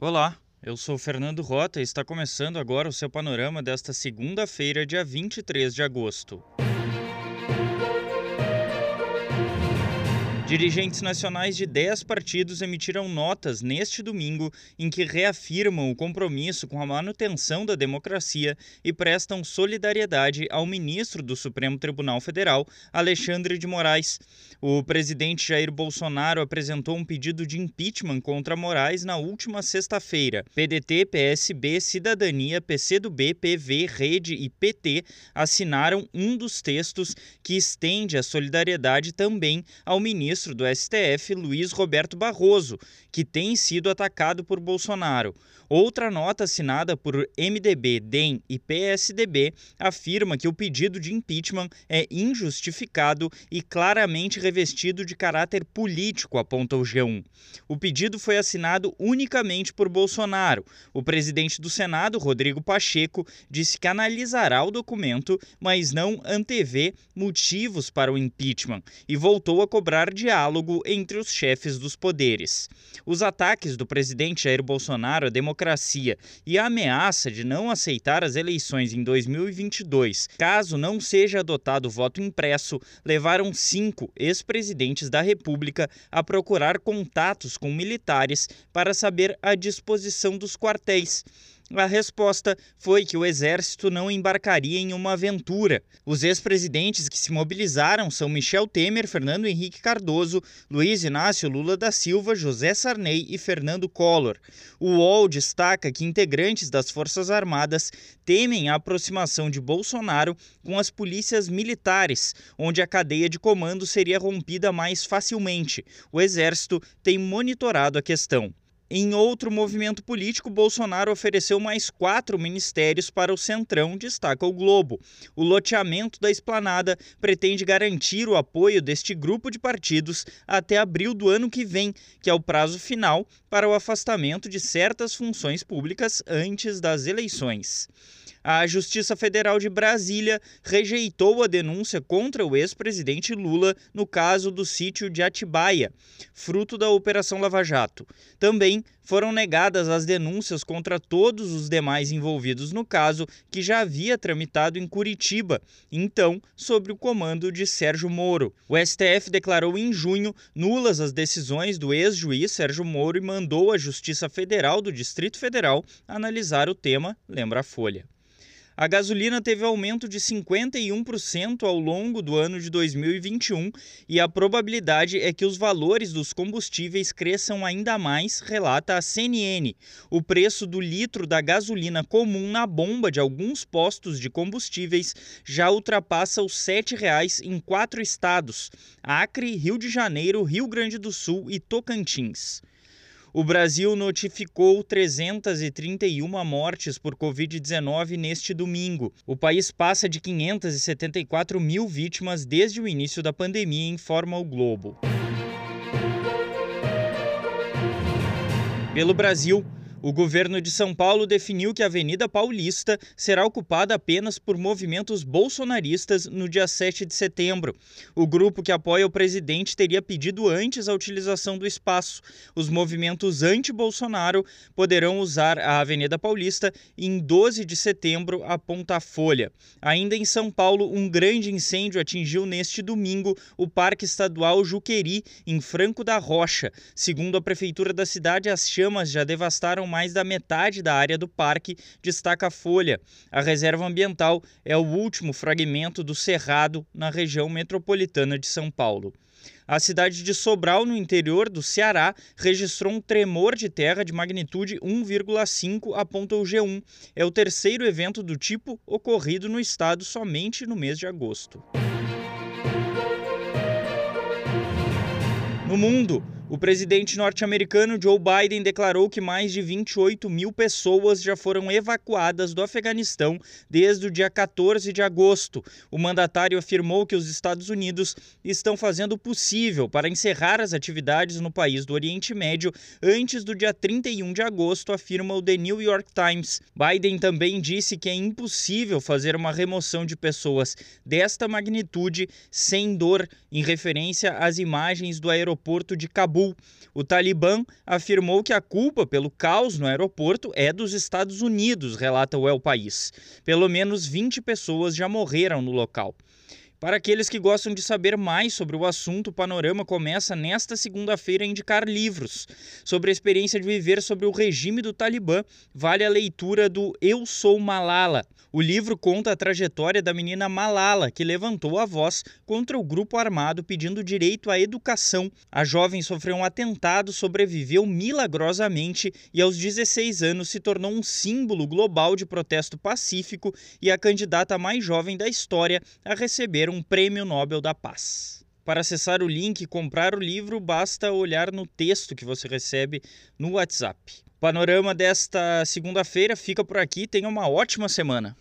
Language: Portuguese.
Olá, eu sou Fernando Rota e está começando agora o seu panorama desta segunda-feira, dia 23 de agosto. Dirigentes nacionais de 10 partidos emitiram notas neste domingo em que reafirmam o compromisso com a manutenção da democracia e prestam solidariedade ao ministro do Supremo Tribunal Federal, Alexandre de Moraes. O presidente Jair Bolsonaro apresentou um pedido de impeachment contra Moraes na última sexta-feira. PDT, PSB, Cidadania, PCdoB, PV, Rede e PT assinaram um dos textos que estende a solidariedade também ao ministro ministro do STF, Luiz Roberto Barroso, que tem sido atacado por Bolsonaro. Outra nota assinada por MDB, DEM e PSDB afirma que o pedido de impeachment é injustificado e claramente revestido de caráter político, aponta o G1. O pedido foi assinado unicamente por Bolsonaro. O presidente do Senado, Rodrigo Pacheco, disse que analisará o documento, mas não antevê motivos para o impeachment e voltou a cobrar diálogo entre os chefes dos poderes. Os ataques do presidente Jair Bolsonaro à democracia e a ameaça de não aceitar as eleições em 2022, caso não seja adotado o voto impresso, levaram cinco ex-presidentes da República a procurar contatos com militares para saber a disposição dos quartéis. A resposta foi que o exército não embarcaria em uma aventura. Os ex-presidentes que se mobilizaram são Michel Temer, Fernando Henrique Cardoso, Luiz Inácio Lula da Silva, José Sarney e Fernando Collor. O UOL destaca que integrantes das Forças Armadas temem a aproximação de Bolsonaro com as polícias militares, onde a cadeia de comando seria rompida mais facilmente. O exército tem monitorado a questão. Em outro movimento político, Bolsonaro ofereceu mais quatro ministérios para o Centrão, destaca o Globo. O loteamento da esplanada pretende garantir o apoio deste grupo de partidos até abril do ano que vem, que é o prazo final para o afastamento de certas funções públicas antes das eleições. A Justiça Federal de Brasília rejeitou a denúncia contra o ex-presidente Lula no caso do sítio de Atibaia, fruto da Operação Lava Jato. Também foram negadas as denúncias contra todos os demais envolvidos no caso, que já havia tramitado em Curitiba, então sob o comando de Sérgio Moro. O STF declarou em junho nulas as decisões do ex-juiz Sérgio Moro e mandou a Justiça Federal do Distrito Federal analisar o tema, lembra a Folha. A gasolina teve aumento de 51% ao longo do ano de 2021 e a probabilidade é que os valores dos combustíveis cresçam ainda mais, relata a CNN. O preço do litro da gasolina comum na bomba de alguns postos de combustíveis já ultrapassa os R$ 7,00 em quatro estados: Acre, Rio de Janeiro, Rio Grande do Sul e Tocantins. O Brasil notificou 331 mortes por Covid-19 neste domingo. O país passa de 574 mil vítimas desde o início da pandemia, informa o Globo. Pelo Brasil, o governo de São Paulo definiu que a Avenida Paulista será ocupada apenas por movimentos bolsonaristas no dia 7 de setembro. O grupo que apoia o presidente teria pedido antes a utilização do espaço. Os movimentos anti-Bolsonaro poderão usar a Avenida Paulista em 12 de setembro, aponta a Folha. Ainda em São Paulo, um grande incêndio atingiu neste domingo o Parque Estadual Juqueri, em Franco da Rocha. Segundo a prefeitura da cidade, as chamas já devastaram mais da metade da área do parque, destaca a Folha. A reserva ambiental é o último fragmento do Cerrado na região metropolitana de São Paulo. A cidade de Sobral, no interior do Ceará, registrou um tremor de terra de magnitude 1,5, aponta o G1. É o terceiro evento do tipo ocorrido no estado somente no mês de agosto. No mundo, o presidente norte-americano Joe Biden declarou que mais de 28 mil pessoas já foram evacuadas do Afeganistão desde o dia 14 de agosto. O mandatário afirmou que os Estados Unidos estão fazendo o possível para encerrar as atividades no país do Oriente Médio antes do dia 31 de agosto, afirma o The New York Times. Biden também disse que é impossível fazer uma remoção de pessoas desta magnitude sem dor, em referência às imagens do aeroporto de Cabul Cabul. O Talibã afirmou que a culpa pelo caos no aeroporto é dos Estados Unidos, relata o El País. Pelo menos 20 pessoas já morreram no local. Para aqueles que gostam de saber mais sobre o assunto, o Panorama começa nesta segunda-feira a indicar livros. Sobre a experiência de viver sobre o regime do Talibã, vale a leitura do Eu Sou Malala. O livro conta a trajetória da menina Malala, que levantou a voz contra o grupo armado pedindo direito à educação. A jovem sofreu um atentado, sobreviveu milagrosamente e, aos 16 anos, se tornou um símbolo global de protesto pacífico e a candidata mais jovem da história a um Prêmio Nobel da Paz. Para acessar o link e comprar o livro, basta olhar no texto que você recebe no WhatsApp. O panorama desta segunda-feira fica por aqui. Tenha uma ótima semana.